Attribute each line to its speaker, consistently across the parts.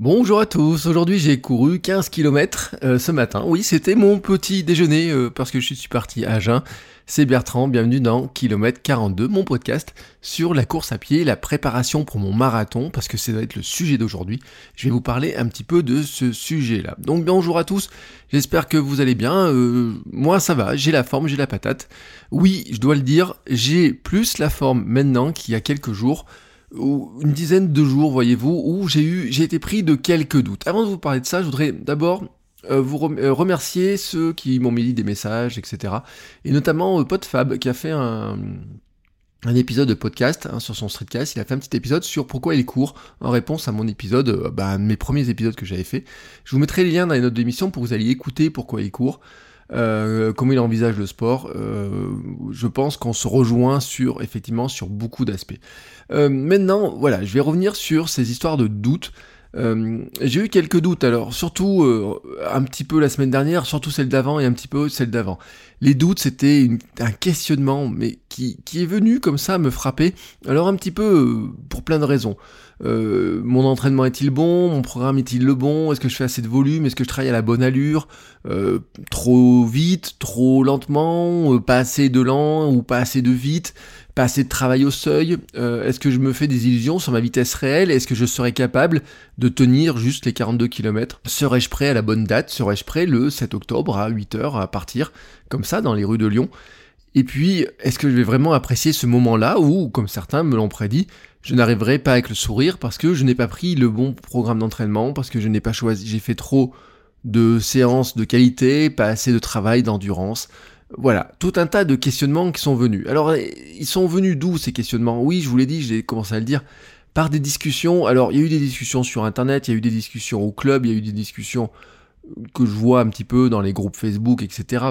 Speaker 1: Bonjour à tous, aujourd'hui j'ai couru 15 km euh, ce matin. Oui, c'était mon petit déjeuner euh, parce que je suis parti à Agen. C'est Bertrand, bienvenue dans Kilomètre 42, mon podcast sur la course à pied, la préparation pour mon marathon, parce que ça va être le sujet d'aujourd'hui. Je vais vous parler un petit peu de ce sujet-là. Donc bonjour à tous, j'espère que vous allez bien. Euh, moi ça va, j'ai la forme, j'ai la patate. Oui, je dois le dire, j'ai plus la forme maintenant qu'il y a quelques jours ou une dizaine de jours, voyez-vous, où j'ai eu, j'ai été pris de quelques doutes. Avant de vous parler de ça, je voudrais d'abord euh, vous euh, remercier ceux qui m'ont mis des messages, etc. Et notamment euh, PodFab qui a fait un, épisode de podcast hein, sur son streetcast. Il a fait un petit épisode sur pourquoi il court en réponse à mon épisode, bah, mes premiers épisodes que j'avais fait. Je vous mettrai les liens dans les notes d'émission pour que vous alliez écouter pourquoi il court. Comment il envisage le sport. je pense qu'on se rejoint sur effectivement sur beaucoup d'aspects. maintenant, voilà, je vais revenir sur ces histoires de doutes. Euh, j'ai eu quelques doutes, alors surtout euh, un petit peu la semaine dernière, surtout celle d'avant et un petit peu celle d'avant. Les doutes, c'était un questionnement, mais qui, qui, est venu comme ça me frapper. Alors un petit peu euh, pour plein de raisons. Mon entraînement est-il bon? Mon programme est-il le bon? Est-ce que je fais assez de volume? Est-ce que je travaille à la bonne allure? Trop vite? Trop lentement? Pas assez de lent ou pas assez de vite? Pas assez de travail au seuil? Euh, Est-ce que je me fais des illusions sur ma vitesse réelle? Est-ce que je serais capable de tenir juste les 42 km Serais-je prêt à la bonne date? Serais-je prêt le 7 octobre à 8h à partir comme ça dans les rues de Lyon? Et puis, est-ce que je vais vraiment apprécier ce moment-là où, comme certains me l'ont prédit, je n'arriverai pas avec le sourire parce que je n'ai pas pris le bon programme d'entraînement, parce que je n'ai pas choisi, j'ai fait trop de séances de qualité, pas assez de travail d'endurance, voilà, tout un tas de questionnements qui sont venus. Alors, ils sont venus d'où ces questionnements? Oui, je vous l'ai dit, j'ai commencé à le dire, par des discussions. Alors, il y a eu des discussions sur Internet, il y a eu des discussions au club, il y a eu des discussions que je vois un petit peu dans les groupes Facebook, etc.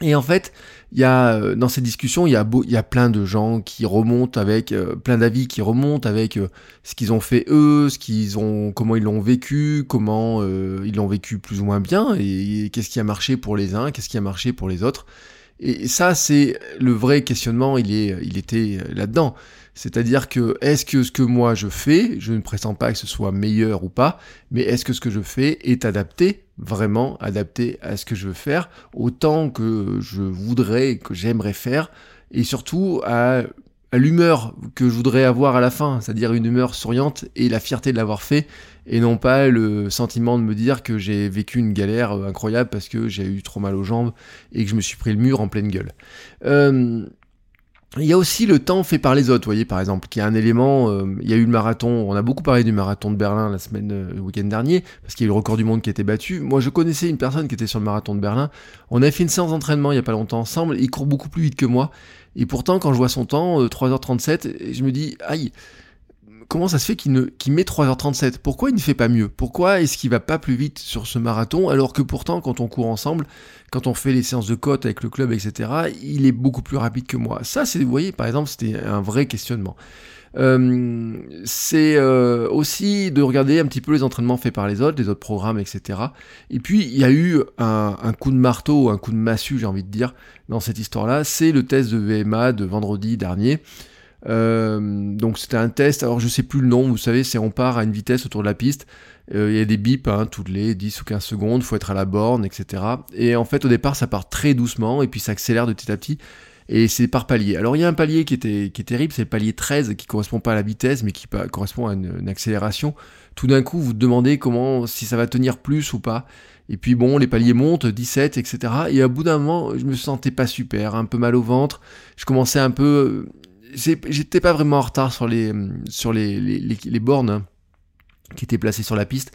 Speaker 1: Et en fait, il y a euh, dans ces discussions, il y a, il y a plein de gens qui remontent avec euh, plein d'avis qui remontent avec euh, ce qu'ils ont fait eux, ce qu'ils ont, comment ils l'ont vécu, comment ils l'ont vécu plus ou moins bien, et, qu'est-ce qui a marché pour les uns, qu'est-ce qui a marché pour les autres. Et ça, c'est le vrai questionnement. Il est, il était là-dedans. C'est-à-dire que est-ce que ce que moi je fais, je ne prétends pas que ce soit meilleur ou pas, mais est-ce que ce que je fais est adapté, vraiment adapté à ce que je veux faire, autant que je voudrais, que j'aimerais faire, et surtout à, l'humeur que je voudrais avoir à la fin, c'est-à-dire une humeur souriante et la fierté de l'avoir fait, et non pas le sentiment de me dire que j'ai vécu une galère incroyable parce que j'ai eu trop mal aux jambes et que je me suis pris le mur en pleine gueule. Euh, il y a aussi le temps fait par les autres, vous voyez, par exemple, qui est un élément. Euh, il y a eu le marathon, on a beaucoup parlé du marathon de Berlin la semaine, euh, le week-end dernier, parce qu'il y a eu le record du monde qui a été battu. Moi, je connaissais une personne qui était sur le marathon de Berlin. On a fait une séance d'entraînement il y a pas longtemps ensemble. Il court beaucoup plus vite que moi. Et pourtant, quand je vois son temps, 3h37, euh, je me dis, aïe, comment ça se fait qu'il met 3h37 Pourquoi il ne fait pas mieux? Pourquoi est-ce qu'il va pas plus vite sur ce marathon? Alors que pourtant quand on court ensemble, quand on fait les séances de côte avec le club, etc., il est beaucoup plus rapide que moi. Ça, c'est, vous voyez, par exemple, c'était un vrai questionnement. C'est euh, aussi de regarder un petit peu les entraînements faits par les autres, les autres programmes, etc. Et puis il y a eu un, un coup de marteau, un coup de massue, j'ai envie de dire, dans cette histoire-là. C'est le test de VMA de vendredi dernier. Euh, donc c'était un test, alors je sais plus le nom, vous savez, c'est on part à une vitesse autour de la piste, euh, il y a des bips hein, toutes les 10 ou 15 secondes, faut être à la borne, etc. Et en fait au départ ça part très doucement et puis ça accélère de petit à petit. Et c'est par palier. Alors il y a un palier qui, était, qui est terrible, c'est le palier 13 qui correspond pas à la vitesse mais qui correspond à une, accélération. Tout d'un coup vous vous demandez comment, si ça va tenir plus ou pas. Et puis bon, les paliers montent, 17, etc. Et à bout d'un moment, je me sentais pas super, un peu mal au ventre. Je commençais un peu j'étais pas vraiment en retard sur les, sur les, les, les, bornes qui étaient placées sur la piste.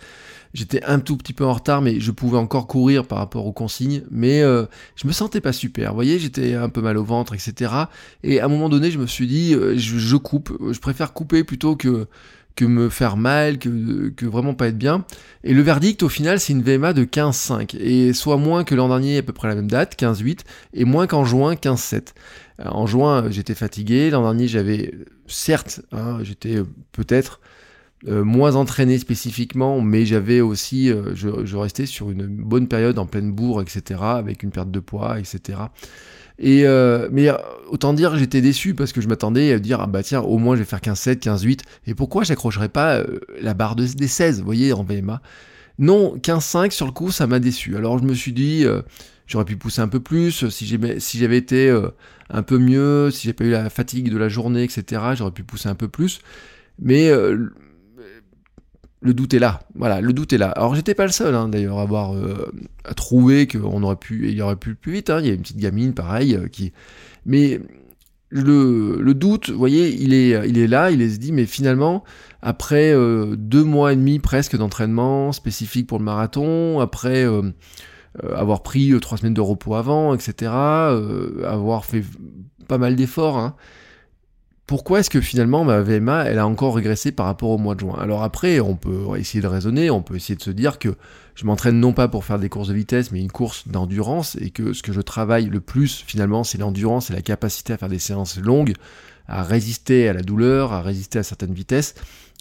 Speaker 1: J'étais un tout petit peu en retard, mais je pouvais encore courir par rapport aux consignes. Mais euh, je me sentais pas super. Vous voyez, j'étais un peu mal au ventre, etc. Et à un moment donné, je me suis dit, euh, je, coupe. Je préfère couper plutôt que que me faire mal, que, vraiment pas être bien. Et le verdict, au final, c'est une VMA de 15,5. Et soit moins que l'an dernier, à peu près la même date, 15,8, et moins qu'en juin, 15,7. En juin, j'étais fatigué. L'an dernier, j'avais, certes, hein, j'étais peut-être euh, moins entraîné spécifiquement, mais j'avais aussi, euh, je, restais sur une bonne période en pleine bourre, etc., avec une perte de poids, etc. Et euh, mais autant dire j'étais déçu parce que je m'attendais à dire ah bah tiens au moins je vais faire 15 7 15 8 et pourquoi j'accrocherais pas la barre de, des 16 vous voyez en VMA non 15 5 sur le coup ça m'a déçu. Alors je me suis dit j'aurais pu pousser un peu plus. Si j'avais été un peu mieux si j'ai pas eu la fatigue de la journée etc j'aurais pu pousser un peu plus. Mais le doute est là. Voilà, le doute est là. Alors j'étais pas le seul hein, d'ailleurs à avoir euh, à trouver qu'on aurait pu, il aurait pu plus vite. Hein. Il y a une petite gamine pareil euh, qui, mais le, doute, vous voyez, il est, là. Il est se dit, mais finalement, après euh, deux mois et demi presque d'entraînement spécifique pour le marathon, après avoir pris trois semaines de repos avant, etc., avoir fait pas mal d'efforts. Hein, pourquoi est-ce que finalement ma VMA elle a encore régressé par rapport au mois de juin? Alors après, on peut essayer de raisonner, on peut essayer de se dire que je m'entraîne non pas pour faire des courses de vitesse, mais une course d'endurance, et que ce que je travaille le plus finalement, c'est l'endurance et la capacité à faire des séances longues, à résister à la douleur, à résister à certaines vitesses.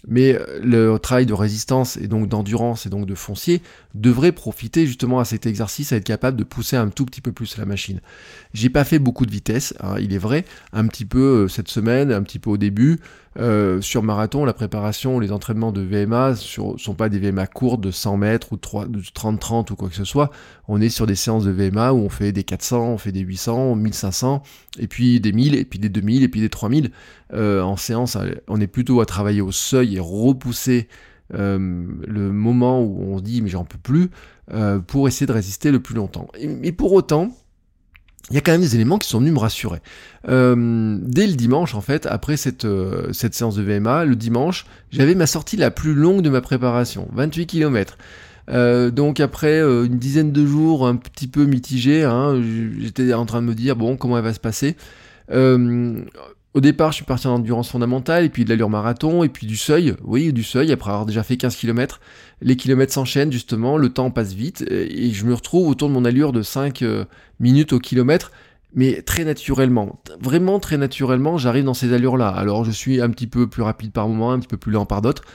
Speaker 1: Mais euh, le travail de résistance et donc d'endurance et donc de foncier devrait profiter justement à cet exercice, à être capable de pousser un tout petit peu plus la machine. J'ai pas fait beaucoup de vitesse, hein, il est vrai, un petit peu euh, cette semaine, un petit peu au début, euh, sur marathon, la préparation, les entraînements de VMA ne sont pas des VMA courts de 100 mètres ou de 30-30 ou quoi que ce soit. On est sur des séances de VMA où on fait des 400, on fait des 800, 1500, et puis des 1000, et puis des 2000, et puis des 3000. Euh, en séance, on est plutôt à travailler au seuil et repousser euh, le moment où on se dit mais j'en peux plus pour essayer de résister le plus longtemps. Et, pour autant, il y a quand même des éléments qui sont venus me rassurer. Euh, dès le dimanche, en fait, après cette, euh, cette séance de VMA, le dimanche, j'avais ma sortie la plus longue de ma préparation, 28 km. Euh, donc après une dizaine de jours un petit peu mitigés, hein, j'étais en train de me dire bon comment elle va se passer? Au départ, je suis parti en endurance fondamentale, et puis de l'allure marathon, et puis du seuil, oui, du seuil, après avoir déjà fait 15 km. Les kilomètres s'enchaînent, justement, le temps passe vite, et je me retrouve autour de mon allure de 5 euh, minutes au kilomètre, mais très naturellement, vraiment très naturellement, j'arrive dans ces allures-là. Alors je suis un petit peu plus rapide par moment, un petit peu plus lent par d'autres.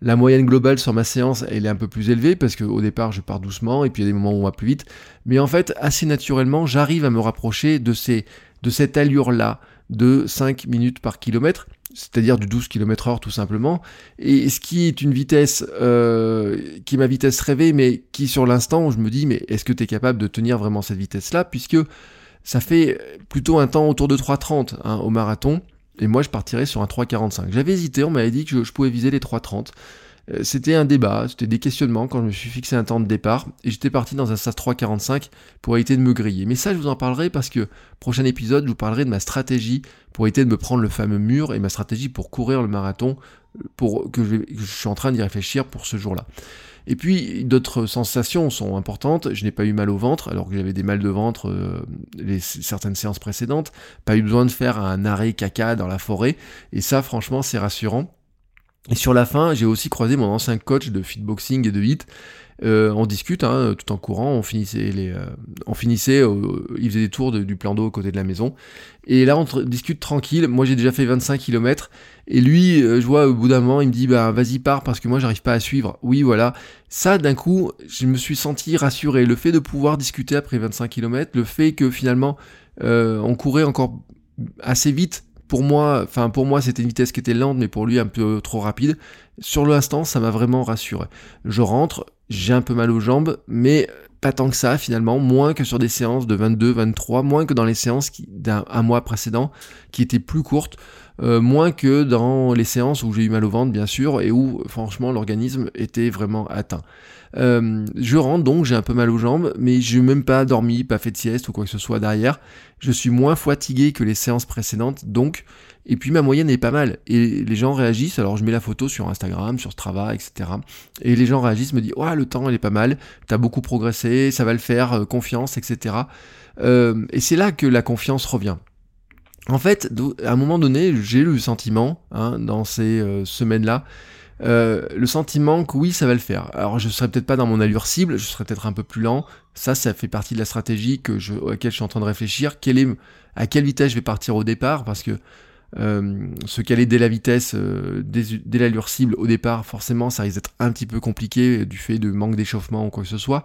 Speaker 1: La moyenne globale sur ma séance, elle est un peu plus élevée parce qu'au départ, je pars doucement et puis il y a des moments où on va plus vite. Mais en fait, assez naturellement, j'arrive à me rapprocher de, ces, de cette allure-là, de 5 minutes par kilomètre, c'est-à-dire du 12 km heure tout simplement, et ce qui est une vitesse euh, qui est ma vitesse rêvée, mais qui sur l'instant, je me dis, mais est-ce que tu es capable de tenir vraiment cette vitesse-là, puisque ça fait plutôt un temps autour de 3,30 hein, au marathon, et moi je partirais sur un 3,45. J'avais hésité, on m'avait dit que je pouvais viser les 3,30. Euh, c'était un débat, c'était des questionnements quand je me suis fixé un temps de départ et j'étais parti dans un SAS 345 pour éviter de me griller. Mais ça, je vous en parlerai parce que prochain épisode, je vous parlerai de ma stratégie pour éviter de me prendre le fameux mur et ma stratégie pour courir le marathon euh, pour que je, suis en train d'y réfléchir pour ce jour-là. Et puis d'autres sensations sont importantes. Je n'ai pas eu mal au ventre alors que j'avais des mal de ventre euh, les certaines séances précédentes. Pas eu besoin de faire un arrêt caca dans la forêt. Et ça, franchement, c'est rassurant. Et sur la fin, j'ai aussi croisé mon ancien coach de fitboxing et de hit. Euh, on discute hein, tout en courant, on finissait, les, euh, on finissait euh, il faisait des tours du plan d'eau à côté de la maison. Et là, on discute tranquille. Moi, j'ai déjà fait 25 km. Et lui, je vois au bout d'un moment, il me dit bah vas-y pars parce que moi, j'arrive pas à suivre. Oui, voilà. Ça, d'un coup, je me suis senti rassuré. Le fait de pouvoir discuter après 25 km, le fait que finalement, on courait encore assez vite pour moi, c'était une vitesse qui était lente, mais pour lui un peu trop rapide. Sur l'instant, ça m'a vraiment rassuré. Je rentre, j'ai un peu mal aux jambes, mais pas tant que ça finalement, moins que sur des séances de 22, 23, moins que dans les séances d'un mois précédent qui étaient plus courtes. moins que dans les séances où j'ai eu mal au ventre, bien sûr, et où franchement l'organisme était vraiment atteint. Euh, je rentre donc, j'ai un peu mal aux jambes, mais je n'ai même pas dormi, pas fait de sieste ou quoi que ce soit derrière. Je suis moins fatigué que les séances précédentes, donc, et puis ma moyenne est pas mal. Et les gens réagissent, alors je mets la photo sur Instagram, sur Strava, etc. Et les gens réagissent, me disent, ouais, le temps, il est pas mal, t'as beaucoup progressé, ça va le faire, euh, confiance, etc. Euh, et c'est là que la confiance revient. En fait, à un moment donné, j'ai eu le sentiment, hein, dans ces semaines-là, euh, le sentiment que oui, ça va le faire. Alors je serai peut-être pas dans mon allure cible, je serai peut-être un peu plus lent. Ça, ça fait partie de la stratégie que je, à laquelle je suis en train de réfléchir. Quelle est, à quelle vitesse je vais partir au départ? Parce que euh, se caler dès la vitesse, euh, dès, l'allure cible au départ, forcément, ça risque d'être un petit peu compliqué du fait de manque d'échauffement ou quoi que ce soit.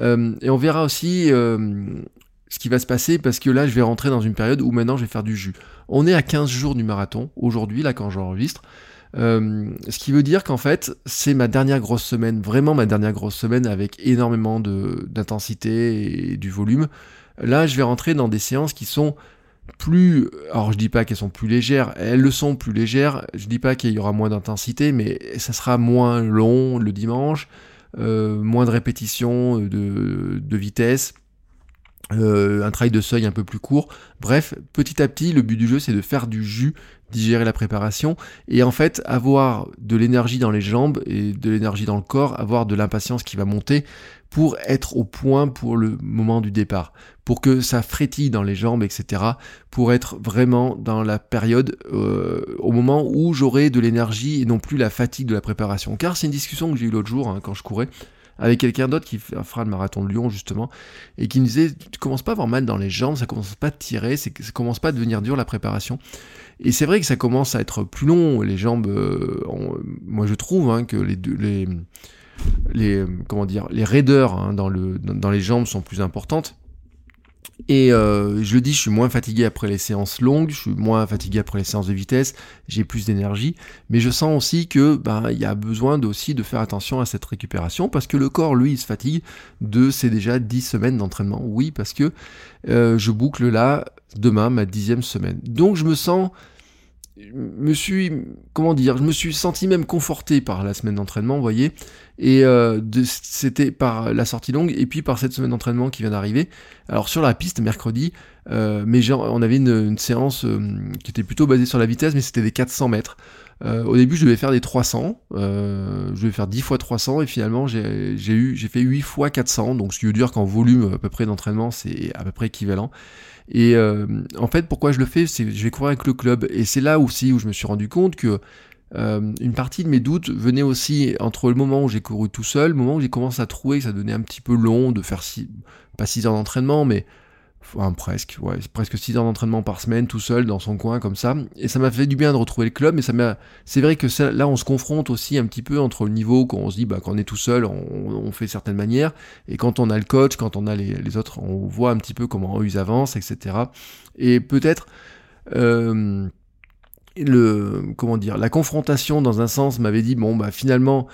Speaker 1: Euh, et on verra aussi ce qui va se passer parce que là, je vais rentrer dans une période où maintenant je vais faire du jus. On est à 15 jours du marathon aujourd'hui, là, quand j'enregistre. Euh, ce qui veut dire qu'en fait, c'est ma dernière grosse semaine, vraiment ma dernière grosse semaine avec énormément d'intensité et du volume. Là, je vais rentrer dans des séances qui sont plus, alors je dis pas qu'elles sont plus légères, elles le sont plus légères, je dis pas qu'il y aura moins d'intensité, mais ça sera moins long le dimanche, euh, moins de répétitions, de, de vitesse, euh, un travail de seuil un peu plus court. Bref, petit à petit, le but du jeu, c'est de faire du jus, digérer la préparation, et en fait, avoir de l'énergie dans les jambes et de l'énergie dans le corps, avoir de l'impatience qui va monter pour être au point pour le moment du départ, pour que ça frétille dans les jambes, etc., pour être vraiment dans la période, euh, au moment où j'aurai de l'énergie et non plus la fatigue de la préparation. Car c'est une discussion que j'ai eue l'autre jour, hein, quand je courais, avec quelqu'un d'autre qui fera le marathon de Lyon justement, et qui me disait, tu commences pas à avoir mal dans les jambes, ça commence pas à tirer, ça commence pas à devenir dur la préparation. Et c'est vrai que ça commence à être plus long, les jambes, euh, moi je trouve hein, que les, les, comment dire, les raideurs hein, dans, dans les jambes sont plus importantes. Et euh, je le dis, je suis moins fatigué après les séances longues, je suis moins fatigué après les séances de vitesse, j'ai plus d'énergie, mais je sens aussi que ben il y a besoin aussi de faire attention à cette récupération parce que le corps lui il se fatigue de c'est déjà 10 semaines d'entraînement. Oui, parce que euh, je boucle là demain ma dixième semaine. Donc je me sens me suis, comment dire, je me suis senti même conforté par la semaine d'entraînement, vous voyez, et euh, c'était par la sortie longue et puis par cette semaine d'entraînement qui vient d'arriver. Alors sur la piste mercredi, euh, mais on avait une, séance euh, qui était plutôt basée sur la vitesse, mais c'était des 400 mètres. au début, je devais faire des 300, je devais faire 10 fois 300 et finalement j'ai fait 8 fois 400, donc ce qui veut dire qu'en volume à peu près d'entraînement, c'est à peu près équivalent. Et euh, en fait, pourquoi je le fais, c'est je vais courir avec le club. Et c'est là aussi où je me suis rendu compte que euh, une partie de mes doutes venait aussi entre le moment où j'ai couru tout seul, le moment où j'ai commencé à trouver que ça donnait un petit peu long de faire six, pas 6 heures d'entraînement, mais enfin, presque, ouais, presque 6 heures d'entraînement par semaine tout seul dans son coin comme ça. Et ça m'a fait du bien de retrouver le club, mais ça m'a, c'est vrai que là on se confronte aussi un petit peu entre le niveau quand on se dit bah quand on est tout seul on, fait certaines manières et quand on a le coach, quand on a les, autres, on voit un petit peu comment ils avancent, etc. Et peut-être euh, le comment dire la confrontation dans un sens m'avait dit bon bah finalement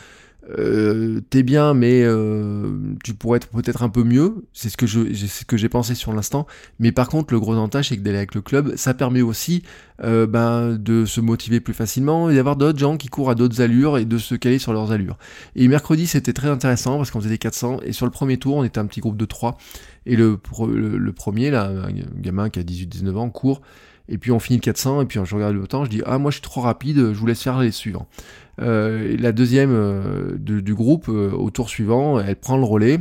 Speaker 1: euh, t'es bien, mais euh, tu pourrais être peut-être un peu mieux. C'est ce que je, ce que j'ai pensé sur l'instant. Mais par contre, le gros avantage, c'est que d'aller avec le club, ça permet aussi euh, ben, de se motiver plus facilement et d'avoir d'autres gens qui courent à d'autres allures et de se caler sur leurs allures. Et mercredi, c'était très intéressant parce qu'on faisait des 400 et sur le premier tour, on était un petit groupe de 3 et le, le, premier, là, un gamin qui a 18-19 ans, court. Et puis on finit le 400, et puis je regarde le temps, je dis Ah, moi je suis trop rapide, je vous laisse faire les suivants. Euh, la deuxième euh, du groupe, euh, au tour suivant, elle prend le relais.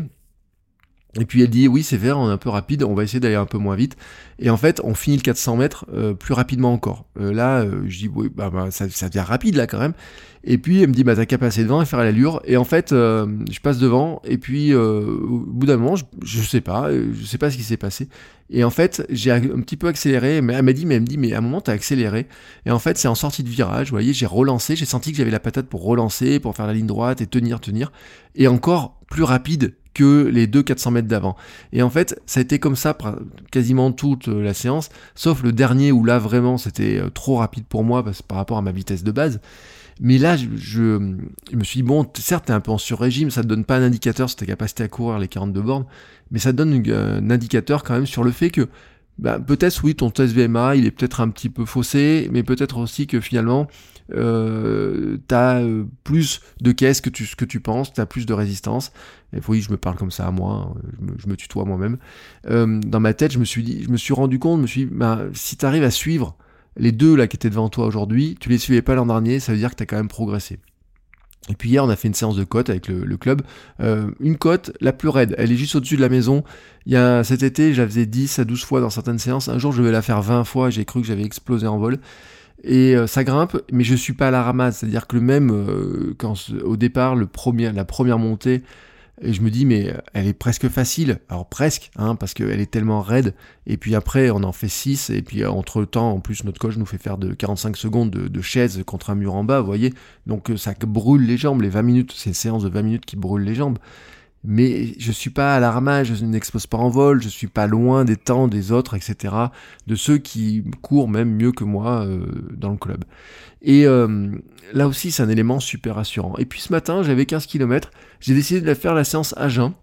Speaker 1: Et puis elle dit oui c'est vert, on est un peu rapide, on va essayer d'aller un peu moins vite. Et en fait on finit le 400 mètres plus rapidement encore. là je dis oui bah, bah, ça, ça, devient rapide là quand même. Et puis elle me dit bah t'as qu'à passer devant et faire l'allure. Et en fait je passe devant et puis au bout d'un moment je, je, sais pas, je sais pas ce qui s'est passé. Et en fait, j'ai un petit peu accéléré, mais elle m'a dit, mais elle me dit, mais à un moment, t'as accéléré. Et en fait, c'est en sortie de virage, vous voyez, j'ai relancé, j'ai senti que j'avais la patate pour relancer, pour faire la ligne droite et tenir, tenir. Et encore plus rapide que les deux 400 mètres d'avant. Et en fait, ça a été comme ça quasiment toute la séance, sauf le dernier où là, vraiment, c'était euh, trop rapide pour moi par rapport à ma vitesse de base. Mais là, je, me suis dit, bon, certes, t'es un peu en sur-régime, ça te donne pas un indicateur sur ta capacité à courir les 42 bornes, mais ça donne un indicateur quand même sur le fait que ben, peut-être oui, ton test VMA, il est peut-être un petit peu faussé, mais peut-être aussi que finalement, euh, tu as euh, plus de caisses que tu, que tu penses, tu as plus de résistance. Et oui, je me parle comme ça à moi, hein, je, me, tutoie moi-même. Euh, dans ma tête, je me suis dit, je me suis rendu compte, je me suis dit, ben, si tu arrives à suivre les deux là qui étaient devant toi aujourd'hui, tu les suivais pas l'an dernier, ça veut dire que tu as quand même progressé. Et puis hier, on a fait une séance de côte avec le, club. Une côte, la plus raide, elle est juste au-dessus de la maison. Il y a, cet été, je la faisais 10 à 12 fois dans certaines séances. Un jour, je vais la faire 20 fois. J'ai cru que j'avais explosé en vol. Et euh, ça grimpe, mais je suis pas à la ramasse. C'est-à-dire que le même, euh, au départ, le premier, la première montée, et je me dis, mais euh, elle est presque facile. Alors presque, hein, parce qu'elle est tellement raide. Et puis après, on en fait 6. Et puis entre temps, en plus, notre coach nous fait faire de 45 secondes de, de chaise contre un mur en bas, vous voyez. Donc ça brûle les jambes. Les 20 minutes, c'est une séance de 20 minutes qui brûle les jambes mais je suis pas à l'armage, je n'expose pas en vol, je suis pas loin des temps des autres, etc. De ceux qui courent même mieux que moi euh, dans le club. Et euh, là aussi, c'est un élément super rassurant. Et puis ce matin, j'avais 15 km, j'ai décidé de faire la séance à jeun.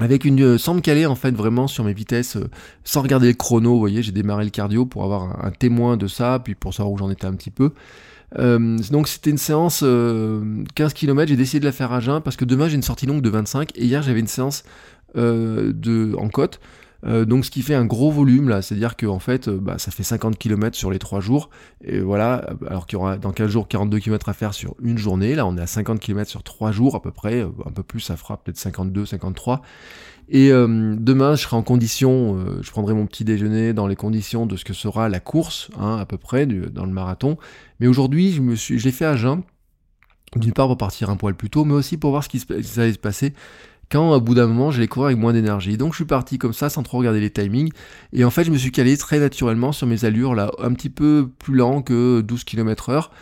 Speaker 1: Avec une, euh, sans me caler en fait vraiment sur mes vitesses, sans regarder le chrono, vous voyez, j'ai démarré le cardio pour avoir un témoin de ça, puis pour savoir où j'en étais un petit peu. Euh, donc c'était une séance 15 euh, km, j'ai décidé de la faire à jeun parce que demain j'ai une sortie longue de 25 et hier j'avais une séance euh, de, en côte. Donc ce qui fait un gros volume là, c'est-à-dire que fait bah, ça fait 50 km sur les 3 jours, et voilà, alors qu'il y aura dans 15 jours 42 km à faire sur une journée, là on est à 50 km sur 3 jours à peu près, un peu plus ça fera peut-être 52, 53, et euh, demain, je serai en condition, euh, je prendrai mon petit déjeuner dans les conditions de ce que sera la course, hein, à peu près, dans le marathon. Mais aujourd'hui, je je l'ai fait à jeun, d'une part pour partir un poil plus tôt, mais aussi pour voir ce qui, se, allait se passer quand, au bout d'un moment, j'allais courir avec moins d'énergie. Donc, je suis parti comme ça, sans trop regarder les timings. Et en fait, je me suis calé très naturellement sur mes allures, là, un petit peu plus lent que 12 km heure.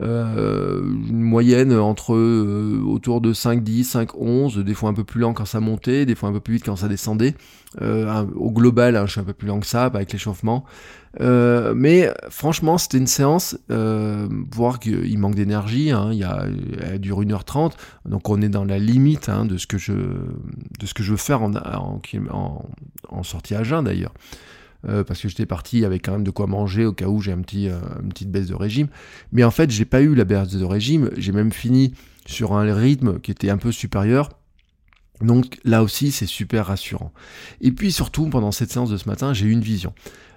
Speaker 1: Euh, une moyenne entre euh, autour de 5, 10, 5, 11, des fois un peu plus lent quand ça montait, des fois un peu plus vite quand ça descendait. Euh, au global, hein, je suis un peu plus lent que ça, avec l'échauffement. mais franchement, c'était une séance, voir qu'il manque d'énergie, hein, il y a, elle dure 1h30, donc on est dans la limite hein, de, ce que je, de ce que je veux faire en, en sortie à jeun d'ailleurs. Euh, parce que j'étais parti avec quand même de quoi manger au cas où j'ai un petit, euh, une petite baisse de régime. Mais en fait, j'ai pas eu la baisse de régime, j'ai même fini sur un rythme qui était un peu supérieur. Donc là aussi, c'est super rassurant. Et puis surtout, pendant cette séance de ce matin, j'ai eu une vision.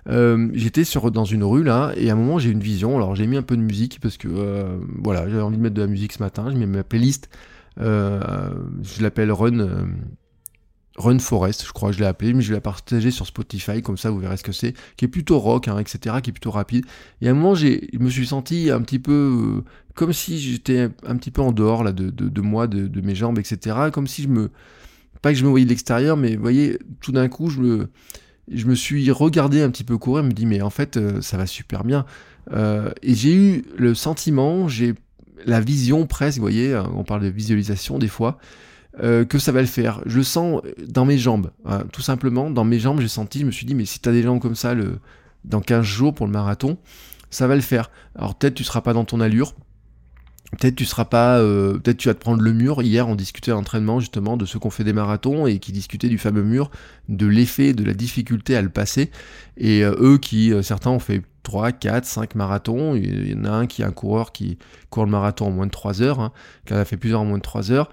Speaker 1: Euh, j'étais dans une rue là, et à un moment j'ai une vision. Alors j'ai mis un peu de musique parce que voilà, j'avais envie de mettre de la musique ce matin. J'ai mis ma playlist. je l'appelle Run Run Forest, je crois que je l'ai appelé, mais je vais la partager sur Spotify, comme ça vous verrez ce que c'est, qui est plutôt rock, hein, etc., qui est plutôt rapide. Et à un moment, je me suis senti un petit peu euh, comme si j'étais un petit peu en dehors là, de, de, moi, de, mes jambes, etc., comme si je me... Pas que je me voyais de l'extérieur, mais vous voyez, tout d'un coup, je me, je me suis regardé un petit peu courir, me dit, mais en fait, euh, ça va super bien. Euh, et j'ai eu le sentiment, j'ai la vision presque, vous voyez, on parle de visualisation des fois, euh, que ça va le faire. Je sens dans mes jambes, hein, tout simplement, dans mes jambes, j'ai senti, je me suis dit, mais si tu as des jambes comme ça le, dans 15 jours pour le marathon, ça va le faire. Alors peut-être tu seras pas dans ton allure, Peut-être tu seras pas, euh, peut-être tu vas te prendre le mur. Hier, on discutait à l'entraînement justement de ceux qu'on fait des marathons et qui discutaient du fameux mur, de l'effet, de la difficulté à le passer. Et euh, eux qui, certains ont fait 3, 4, 5 marathons. Il y en a un qui est un coureur qui court le marathon en moins de 3 heures, hein, qui a fait plusieurs en moins de 3 heures,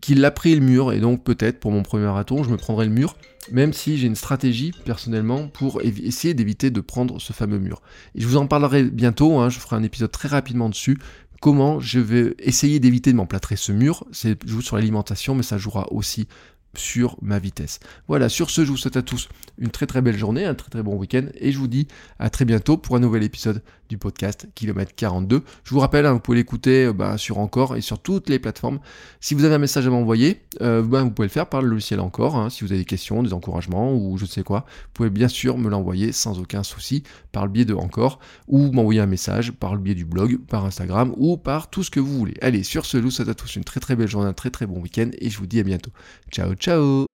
Speaker 1: qui, l'a pris le mur. Et donc peut-être pour mon premier marathon, je me prendrai le mur, même si j'ai une stratégie personnellement pour essayer d'éviter de prendre ce fameux mur. Et je vous en parlerai bientôt, hein, je ferai un épisode très rapidement dessus. Comment je vais essayer d'éviter de m'emplâtrer ce mur, c'est joue sur l'alimentation, mais ça jouera aussi sur ma vitesse. Voilà, sur ce, je vous souhaite à tous une très très belle journée, un très très bon week-end, et je vous dis à très bientôt pour un nouvel épisode podcast Kilomètre 42. Je vous rappelle, hein, vous pouvez l'écouter euh, bah, sur Encore et sur toutes les plateformes. Si vous avez un message à m'envoyer, euh, bah, vous pouvez le faire par le logiciel Encore. Hein. si vous avez des questions, des encouragements ou je ne sais quoi, vous pouvez bien sûr me l'envoyer sans aucun souci par le biais de Encore ou m'envoyer un message par le biais du blog, par Instagram ou par tout ce que vous voulez. Allez, sur ce, je vous souhaite à tous une très très belle journée, un très très bon week-end et je vous dis à bientôt. Ciao ciao